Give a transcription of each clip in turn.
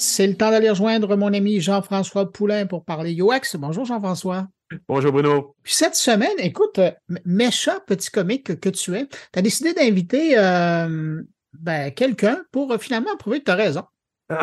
C'est le temps d'aller rejoindre mon ami Jean-François Poulain pour parler UX. Bonjour Jean-François. Bonjour Bruno. Puis cette semaine, écoute, euh, méchant petit comique que, tu es, tu as décidé d'inviter euh, ben, quelqu'un pour euh, finalement prouver que tu as raison.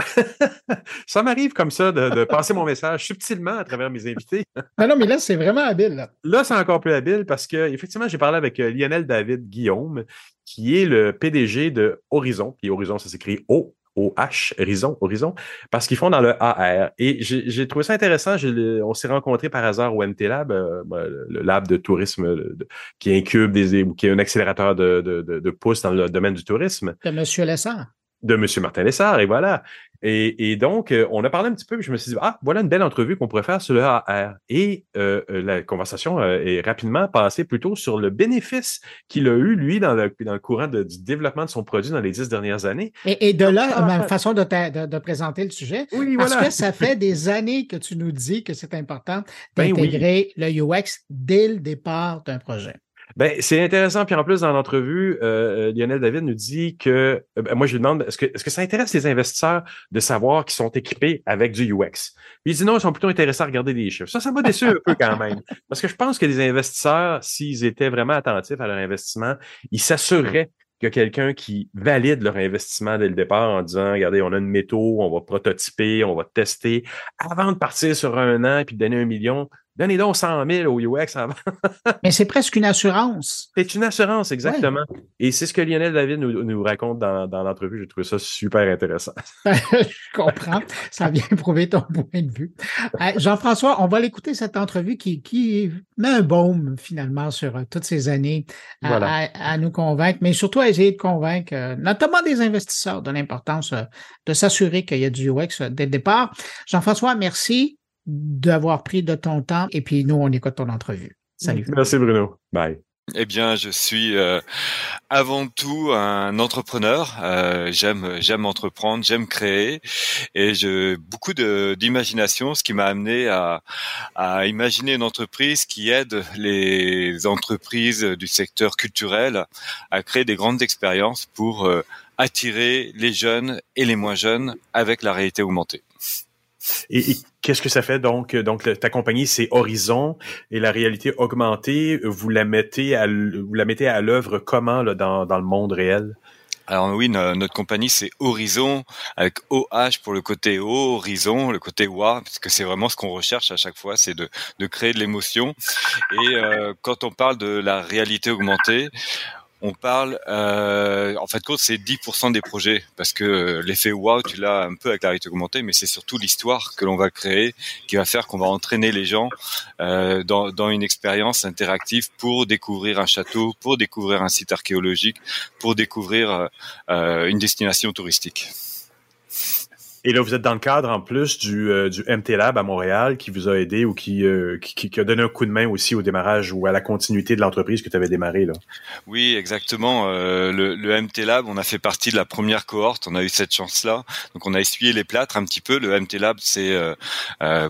ça m'arrive comme ça de, passer mon message subtilement à travers mes invités. non, non, mais là, c'est vraiment habile. Là, c'est encore plus habile parce que, effectivement, j'ai parlé avec Lionel David Guillaume, qui est le PDG de Horizon. Puis Horizon, ça s'écrit O OH, Horizon, Horizon, parce qu'ils font dans le AR. Et j'ai trouvé ça intéressant. On s'est rencontrés par hasard au MT Lab, euh, ben, le lab de tourisme qui incube des, qui est un accélérateur de, de, de, dans le domaine du tourisme. De M. Lessard. De M. Martin Lessard, et voilà. Et, donc, euh, on a parlé un petit peu, puis je me suis dit, ah, voilà une belle entrevue qu'on pourrait faire sur le AR. Et euh, euh, la conversation est rapidement passée plutôt sur le bénéfice qu'il a eu, lui, dans le, dans le courant du développement de son produit dans les dix dernières années. Et, de là, ma façon de, de, présenter le sujet, oui, parce que ça fait des années que tu nous dis que c'est important ben d'intégrer le UX dès le départ d'un projet. Ben, c'est intéressant. Puis en plus, dans l'entrevue, euh, euh, Lionel David nous dit que, euh, ben, moi, je lui demande, est-ce que, est-ce que ça intéresse les investisseurs de savoir qu'ils sont équipés avec du UX? Puis il dit non, ils sont plutôt intéressés à regarder des chiffres. Ça, ça m'a déçu un peu quand même. Parce que je pense que les investisseurs, s'ils étaient vraiment attentifs à leur investissement, ils s'assureraient que quelqu'un qui valide leur investissement dès le départ en disant, regardez, on a une méthode, on va prototyper, on va tester, avant de partir sur un an et puis de donner un million, Donnez donc 100 000 au UX avant. Mais c'est presque une assurance. C'est une assurance, exactement. Et c'est ce que Lionel David nous, raconte dans, l'entrevue. J'ai trouvé ça super intéressant. Je comprends. Ça vient prouver ton point de vue. Euh, Jean-François, on va l'écouter cette entrevue qui, qui met un baume finalement sur euh, toutes ces années à, nous convaincre, mais surtout à essayer de convaincre euh, notamment des investisseurs de l'importance de s'assurer qu'il y a du UX dès le départ. Jean-François, merci d'avoir pris de ton temps. Et puis, nous, on écoute ton entrevue. Salut. Merci, Bruno. Bye. Eh bien, je suis euh, avant tout un entrepreneur. Euh, j'aime, j'aime entreprendre, j'aime créer, et j'ai beaucoup d'imagination, ce qui m'a amené à, à, imaginer une entreprise qui aide les entreprises du secteur culturel à créer des grandes expériences pour euh, attirer les jeunes et les moins jeunes avec la réalité augmentée. Et, qu'est-ce que ça fait? Donc? Donc, ta compagnie, c'est Horizon et la réalité augmentée, vous la mettez à, vous la mettez à l'œuvre comment là, dans, dans le monde réel? Alors oui, notre compagnie c'est Horizon avec OH pour le côté haut, Horizon, le côté WA, parce que c'est vraiment ce qu'on recherche à chaque fois, c'est de, de créer de l'émotion. Et euh, quand on parle de la réalité augmentée, on parle, euh, en fait, c'est 10% des projets, parce que euh, l'effet wow, tu l'as un peu avec la réalité augmentée, mais c'est surtout l'histoire que l'on va créer qui va faire qu'on va entraîner les gens euh, dans, dans, une expérience interactive pour découvrir un château, pour découvrir un site archéologique, pour découvrir euh, une destination touristique. Et là, vous êtes dans le cadre en plus du, euh, du MT Lab à Montréal qui vous a aidé ou euh, qui, qui, a donné un coup de main aussi au démarrage ou à la continuité de l'entreprise que tu avais démarré. Là. Oui, exactement. Euh, le, le, MT Lab, on a fait partie de la première cohorte. On a eu cette chance-là. Donc, on a essuyé les plâtres un petit peu. Le MT Lab, c'est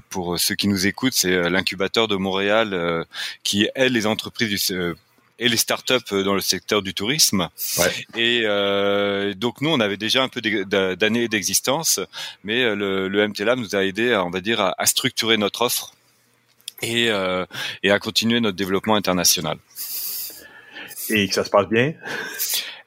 pour ceux qui nous écoutent, c'est l'incubateur de Montréal qui aide les entreprises du et les startups euh, dans le secteur du tourisme. Ouais. Et euh, donc nous, on avait déjà un peu d'années d'existence, mais euh, le, le MT nous a aidé, à, on va dire, à, structurer notre offre et, euh, et à continuer notre développement international. Et que ça se passe bien?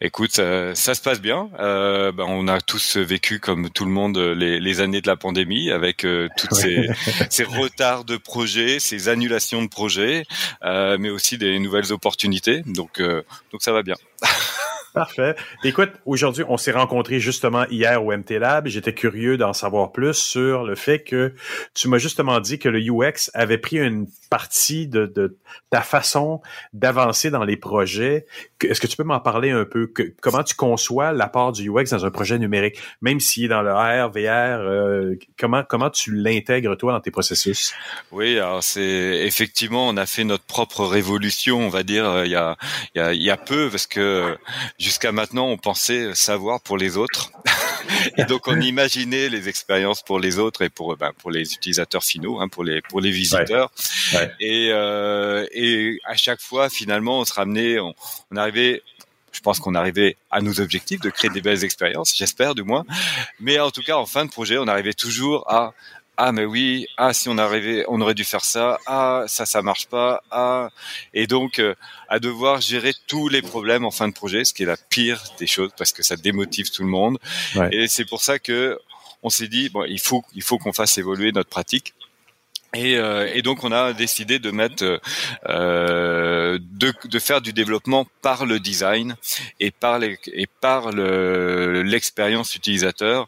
Écoute, euh, ça, se passe bien. Euh, ben, on a tous vécu, comme tout le monde, les, les années de la pandémie, avec euh, toutes ces, ces, retards de projets, ces annulations de projets, euh, mais aussi des nouvelles opportunités. Donc, donc ça va bien. Parfait. Écoute, aujourd'hui, on s'est rencontrés justement hier au MT Lab. J'étais curieux d'en savoir plus sur le fait que tu m'as justement dit que le UX avait pris une partie de, ta façon d'avancer dans les projets. Est-ce que tu peux m'en parler un peu? Comment tu conçois l'apport du UX dans un projet numérique, même s'il est dans le AR, VR, euh, comment, comment tu l'intègres toi dans tes processus? Oui, alors c'est effectivement, on a fait notre propre révolution, on va dire, euh, il y a, il y a peu, parce que jusqu'à maintenant, on pensait savoir pour les autres. et donc, on imaginait les expériences pour les autres et pour, ben, pour les utilisateurs finaux, hein, pour les, pour les visiteurs. Et, euh, et à chaque fois, finalement, on se ramenait, on, on arrivait je pense qu'on arrivait à nos objectifs de créer des belles expériences, j'espère du moins. Mais en tout cas, en fin de projet, on arrivait toujours à ah mais oui, ah si on arrivait, on aurait dû faire ça, ah ça ça marche pas, ah. Et donc euh, à devoir gérer tous les problèmes en fin de projet, ce qui est la pire des choses parce que ça démotive tout le monde. Et c'est pour ça que on s'est dit bon il faut il faut qu'on fasse évoluer notre pratique et, euh, et, donc on a décidé de mettre, euh, de, de, faire du développement par le design et par les, et par l'expérience utilisateur.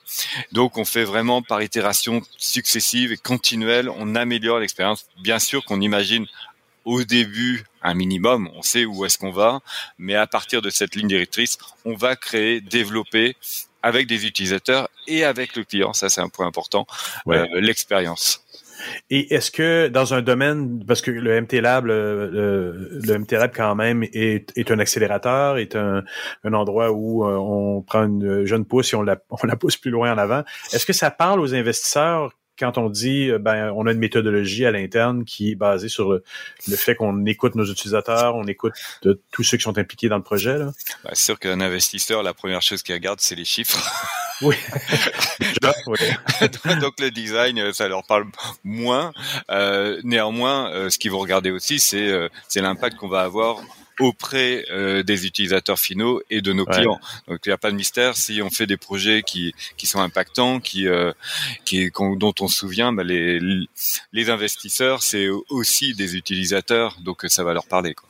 Donc on fait vraiment par itération successive et continuelle, on améliore l'expérience. Bien sûr qu'on imagine au début un minimum, on sait où est-ce qu'on va, mais à partir de cette ligne directrice, on va créer, développer avec des utilisateurs et avec le client, ça c'est un point important, euh, l'expérience. Et est-ce que dans un domaine, parce que le MTLab, le, le, MTLab quand même est, est, un accélérateur, est un, un endroit où euh, on prend une jeune pousse et on la, on la pousse plus loin en avant. Est-ce que ça parle aux investisseurs quand on dit euh, ben on a une méthodologie à l'interne qui est basée sur le, fait qu'on écoute nos utilisateurs, on écoute tous ceux qui sont impliqués dans le projet là? Ben, c'est sûr qu'un investisseur, la première chose qu'il regarde, c'est les chiffres. Oui. Donc le design, ça leur parle moins. Euh, néanmoins, euh, ce qu'ils vont regarder aussi, c'est euh, c'est l'impact qu'on va avoir auprès euh, des utilisateurs finaux et de nos clients. Donc il n'y a pas de mystère si on fait des projets qui qui sont impactants, qui euh, qui dont on se souvient, bah, les les investisseurs c'est aussi des utilisateurs, donc ça va leur parler. Quoi.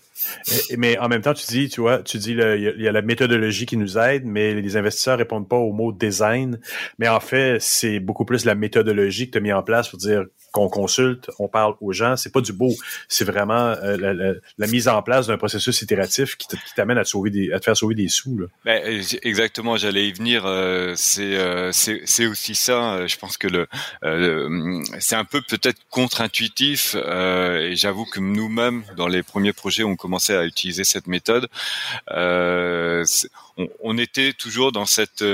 Mais en même temps, tu dis, tu vois, tu dis, il y, a la méthodologie qui nous aide, mais les investisseurs répondent pas au mot design. Mais en fait, c'est beaucoup plus la méthodologie que tu as mis en place pour dire qu'on consulte, on parle aux gens. C'est pas du beau, c'est vraiment euh, la, mise en place d'un processus itératif qui t'amène à te sauver des, à te faire sauver des sous. Là. Ben, euh, exactement, j'allais y venir. Euh, c'est c'est aussi ça. Je pense que le c'est un peu peut-être contre-intuitif. et j'avoue que nous-mêmes, dans les premiers projets, on commençait à utiliser cette méthode. On, on, était toujours dans cette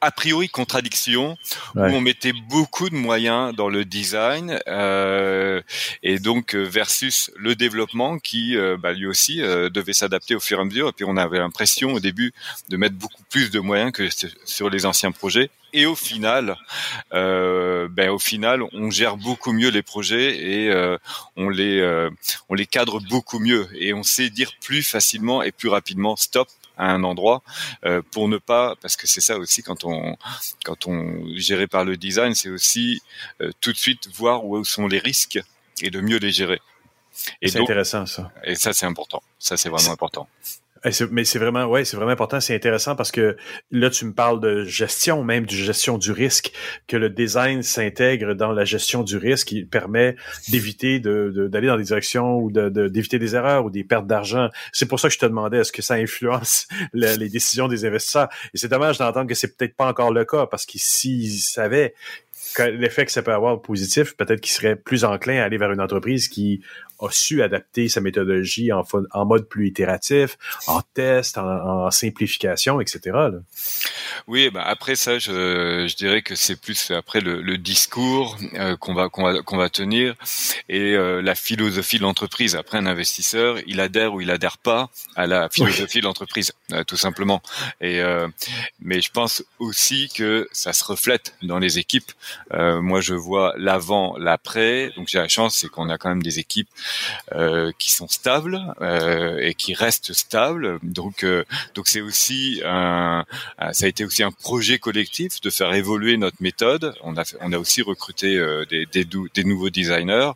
a priori contradiction où on mettait beaucoup de moyens dans le design euh, et donc euh, versus le développement qui euh, bah, lui aussi devait s'adapter au fur et à mesure. Et puis on avait l'impression au début de mettre beaucoup plus de moyens que sur les anciens projets. Et au final, ben au final, on gère beaucoup mieux les projets et on les on les cadre beaucoup mieux. Et on sait dire plus facilement et plus rapidement stop à un endroit euh, pour ne pas parce que c'est ça aussi quand on quand on géré par le design c'est aussi euh, tout de suite voir où sont les risques et de mieux les gérer. Et c'est intéressant ça. Et ça c'est important. Ça c'est vraiment important mais c'est vraiment, ouais, c'est vraiment important. C'est intéressant parce que là, tu me parles de gestion, même de gestion du risque, que le design s'intègre dans la gestion du risque, qui permet d'éviter d'aller dans des directions ou d'éviter des erreurs ou des pertes d'argent. C'est pour ça que je te demandais, est-ce que ça influence les décisions des investisseurs? Et c'est dommage d'entendre que c'est peut-être pas encore le cas parce qu'ils s'ils savaient l'effet que ça peut avoir positif, peut-être qu'ils seraient plus enclins à aller vers une entreprise qui a su adapter sa méthodologie en, en mode plus itératif, en test, en, simplification, etc. Là. Oui, bah après ça, je, je dirais que c'est plus après le, le discours euh, qu'on va qu'on va qu'on va tenir et euh, la philosophie de l'entreprise. Après, un investisseur, il adhère ou il adhère pas à la philosophie de l'entreprise, euh, tout simplement. Et mais je pense aussi que ça se reflète dans les équipes. Moi, je vois l'avant, l'après. Donc j'ai la chance, c'est qu'on a quand même des équipes euh, qui sont stables euh, et qui restent stables. Donc, euh, donc c'est aussi un, ça a été aussi un projet collectif de faire évoluer notre méthode. On a, on a aussi recruté des, des, des, nouveaux designers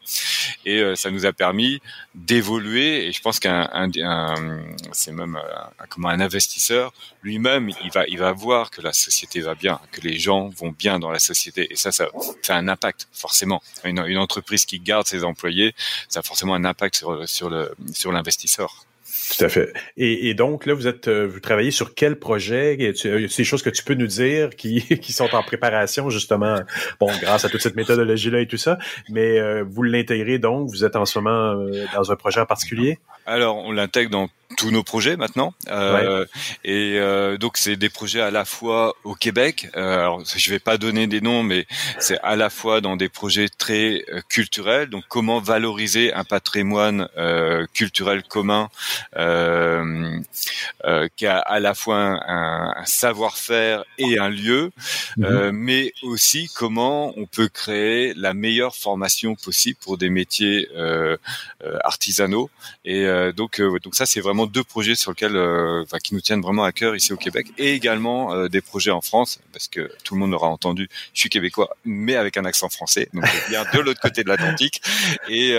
et ça nous a permis d'évoluer. Et je pense qu'un, un, c'est même un, comment un investisseur lui-même, il va, il va voir que la société va bien, que les gens vont bien dans la société. Et ça fait un impact forcément. Une, entreprise qui garde ses employés, ça a forcément un impact sur le sur l'investisseur. Tout à fait. Et, et, donc, là, vous êtes, euh, vous travaillez sur quel projet? Y a des choses que tu peux nous dire qui, qui sont en préparation, justement, bon, grâce à toute cette méthodologie-là et tout ça, mais euh, vous l'intégrez donc, vous êtes en ce moment euh, dans un projet en particulier? Alors, on l'intègre dans tous nos projets maintenant. Euh, Et euh, donc c'est des projets à la fois au Québec. Euh, alors je vais pas donner des noms, mais c'est à la fois dans des projets très euh, culturels. Donc comment valoriser un patrimoine euh, culturel commun euh, euh, qui a à la fois un, un savoir-faire et un lieu, euh, mais aussi comment on peut créer la meilleure formation possible pour des métiers euh, euh artisanaux. Et donc, donc ça, c'est vraiment deux projets sur lesquels, enfin, qui nous tiennent vraiment à cœur ici au Québec, et également des projets en France, parce que tout le monde aura entendu, je suis québécois, mais avec un accent français, donc bien de l'autre côté de l'Atlantique. Et,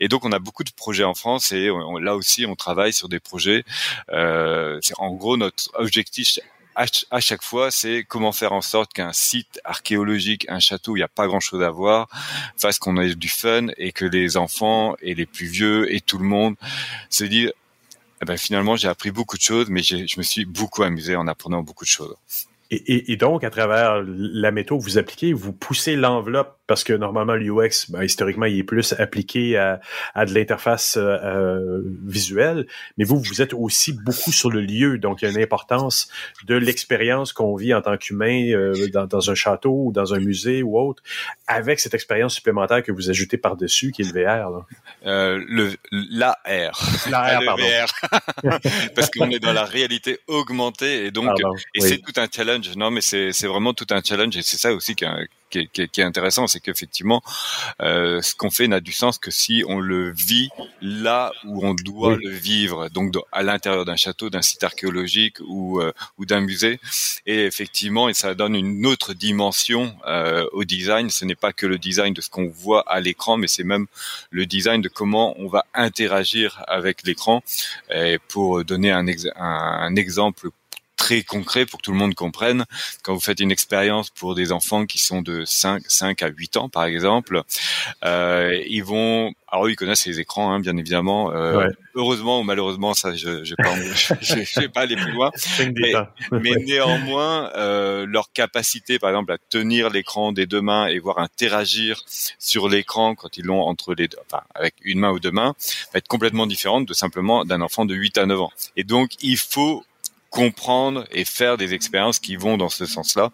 et donc, on a beaucoup de projets en France, et là aussi, on travaille sur des projets. Euh, en gros, notre objectif à chaque fois, c'est comment faire en sorte qu'un site archéologique, un château il n'y a pas grand-chose à voir, fasse qu'on ait du fun et que les enfants et les plus vieux et tout le monde se disent eh ben, finalement j'ai appris beaucoup de choses, mais je me suis beaucoup amusé en apprenant beaucoup de choses. Et, et, donc, à travers la méthode que vous appliquez, vous poussez l'enveloppe parce que normalement l'UX, ben, historiquement, il est plus appliqué à, à de l'interface euh, euh, visuelle, mais vous, vous êtes aussi beaucoup sur le lieu, donc il y a une importance de l'expérience qu'on vit en tant qu'humain euh, dans, dans, un château ou dans un musée ou autre, avec cette expérience supplémentaire que vous ajoutez par-dessus, qui est le VR. Là. Euh, le l'AR. L'AR, pardon. parce qu'on est dans la réalité augmentée et donc et c'est tout un challenge. Non, mais c'est c'est vraiment tout un challenge et c'est ça aussi qui, qui, qui, qui est intéressant, c'est qu'effectivement, euh, ce qu'on fait n'a du sens que si on le vit là où on doit le vivre, donc à l'intérieur d'un château, d'un site archéologique ou, euh, ou d'un musée. Et effectivement, et ça donne une autre dimension euh, au design. Ce n'est pas que le design de ce qu'on voit à l'écran, mais c'est même le design de comment on va interagir avec l'écran. Et pour donner un, un, un exemple très concret pour que tout le monde comprenne. Quand vous faites une expérience pour des enfants qui sont de 5, 5 à 8 ans, par exemple, euh, ils vont... Alors ils connaissent les écrans, hein, bien évidemment. Euh, Heureusement ou malheureusement, ça, je je vais pas, aller plus loin. mais, mais, néanmoins, euh, leur capacité, par exemple, à tenir l'écran des deux mains et voir interagir sur l'écran quand ils l'ont entre les deux, enfin, avec une main ou deux mains, va être complètement différente de simplement d'un enfant de 8 à 9 ans. Et donc, il faut comprendre et faire des expériences qui vont dans ce sens-là.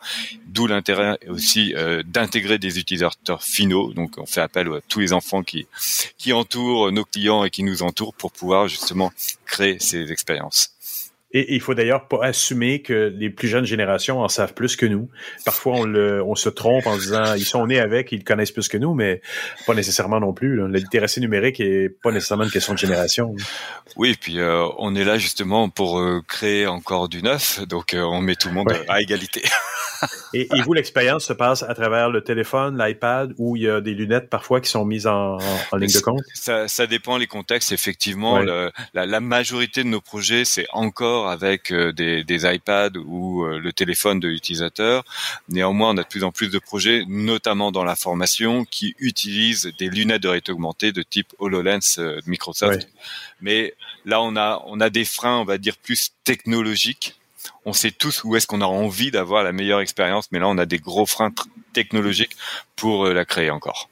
D'où l'intérêt aussi euh, d'intégrer des utilisateurs finaux. Donc, on fait appel à tous les enfants qui qui entourent nos clients et qui nous entourent pour pouvoir justement créer ces expériences. Et, il faut d'ailleurs pas assumer que les plus jeunes générations en savent plus que nous. Parfois, on, le, on se trompe en disant ils sont nés avec, ils connaissent plus que nous, mais pas nécessairement non plus. La littératie numérique est pas nécessairement une question de génération. Oui, et puis euh, on est là justement pour euh, créer encore du neuf, donc euh, on met tout le monde à égalité. et, et, vous, l'expérience se passe à travers le téléphone, l'iPad, où il y a des lunettes parfois qui sont mises en, en, ligne de compte? Ça, ça dépend les contextes. Effectivement, le, la, la, majorité de nos projets, c'est encore avec euh, des, des iPads ou euh, le téléphone de l'utilisateur. Néanmoins, on a de plus en plus de projets, notamment dans la formation, qui utilisent des lunettes de réalité augmentée de type HoloLens euh, de Microsoft. Mais là, on a, on a des freins, on va dire, plus technologiques on sait tous où est-ce qu'on a envie d'avoir la meilleure expérience, mais là, on a des gros freins technologiques pour euh, la créer encore.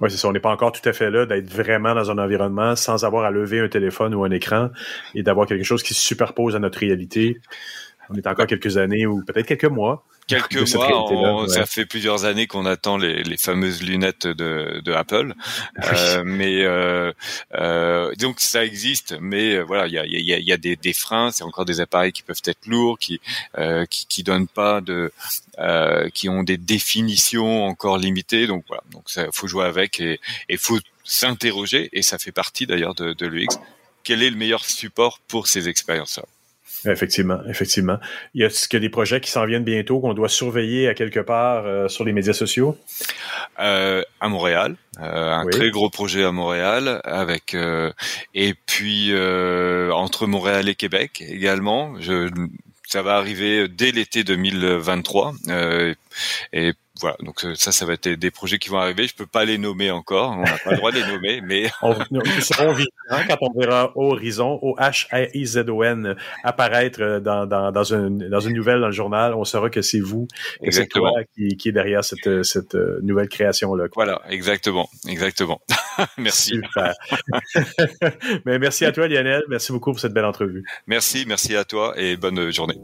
Oui, c'est ça. On n'est pas encore tout à fait là d'être vraiment dans un environnement sans avoir à lever un téléphone ou un écran et d'avoir quelque chose qui se superpose à notre réalité. On est encore quelques années ou peut-être quelques mois quelques mois, ça fait plusieurs années qu'on attend les, les, fameuses lunettes de, de Apple. Euh, mais euh, euh, donc ça existe, mais euh, voilà, il y a, y, a, y a, des, des freins. C'est encore des appareils qui peuvent être lourds, qui euh, qui, qui donnent pas de, euh, qui ont des définitions encore limitées. Donc voilà, donc ça faut jouer avec et il faut s'interroger. Et ça fait partie d'ailleurs de, de l'UX. Quel est le meilleur support pour ces expériences-là? Effectivement, effectivement. Y a-t-il des projets qui s'en viennent bientôt qu'on doit surveiller à quelque part euh, sur les médias sociaux? Euh, à Montréal, euh, un très gros projet à Montréal, avec et puis entre Montréal et Québec également. Je, ça va arriver dès l'été 2023 et voilà, donc euh, ça, ça va être des projets qui vont arriver. Je peux pas les nommer encore, on n'a pas le droit de les nommer, mais on, serons hein, quand on verra Horizon, O H R I Z O N apparaître euh, dans, dans, dans, une dans une nouvelle dans le journal. On saura que c'est vous, que c'est toi qui, qui est derrière cette cette euh, nouvelle création là. Voilà, exactement, exactement. merci. Mais merci à toi, Lionel. Merci beaucoup pour cette belle entrevue. Merci, merci à toi et bonne journée.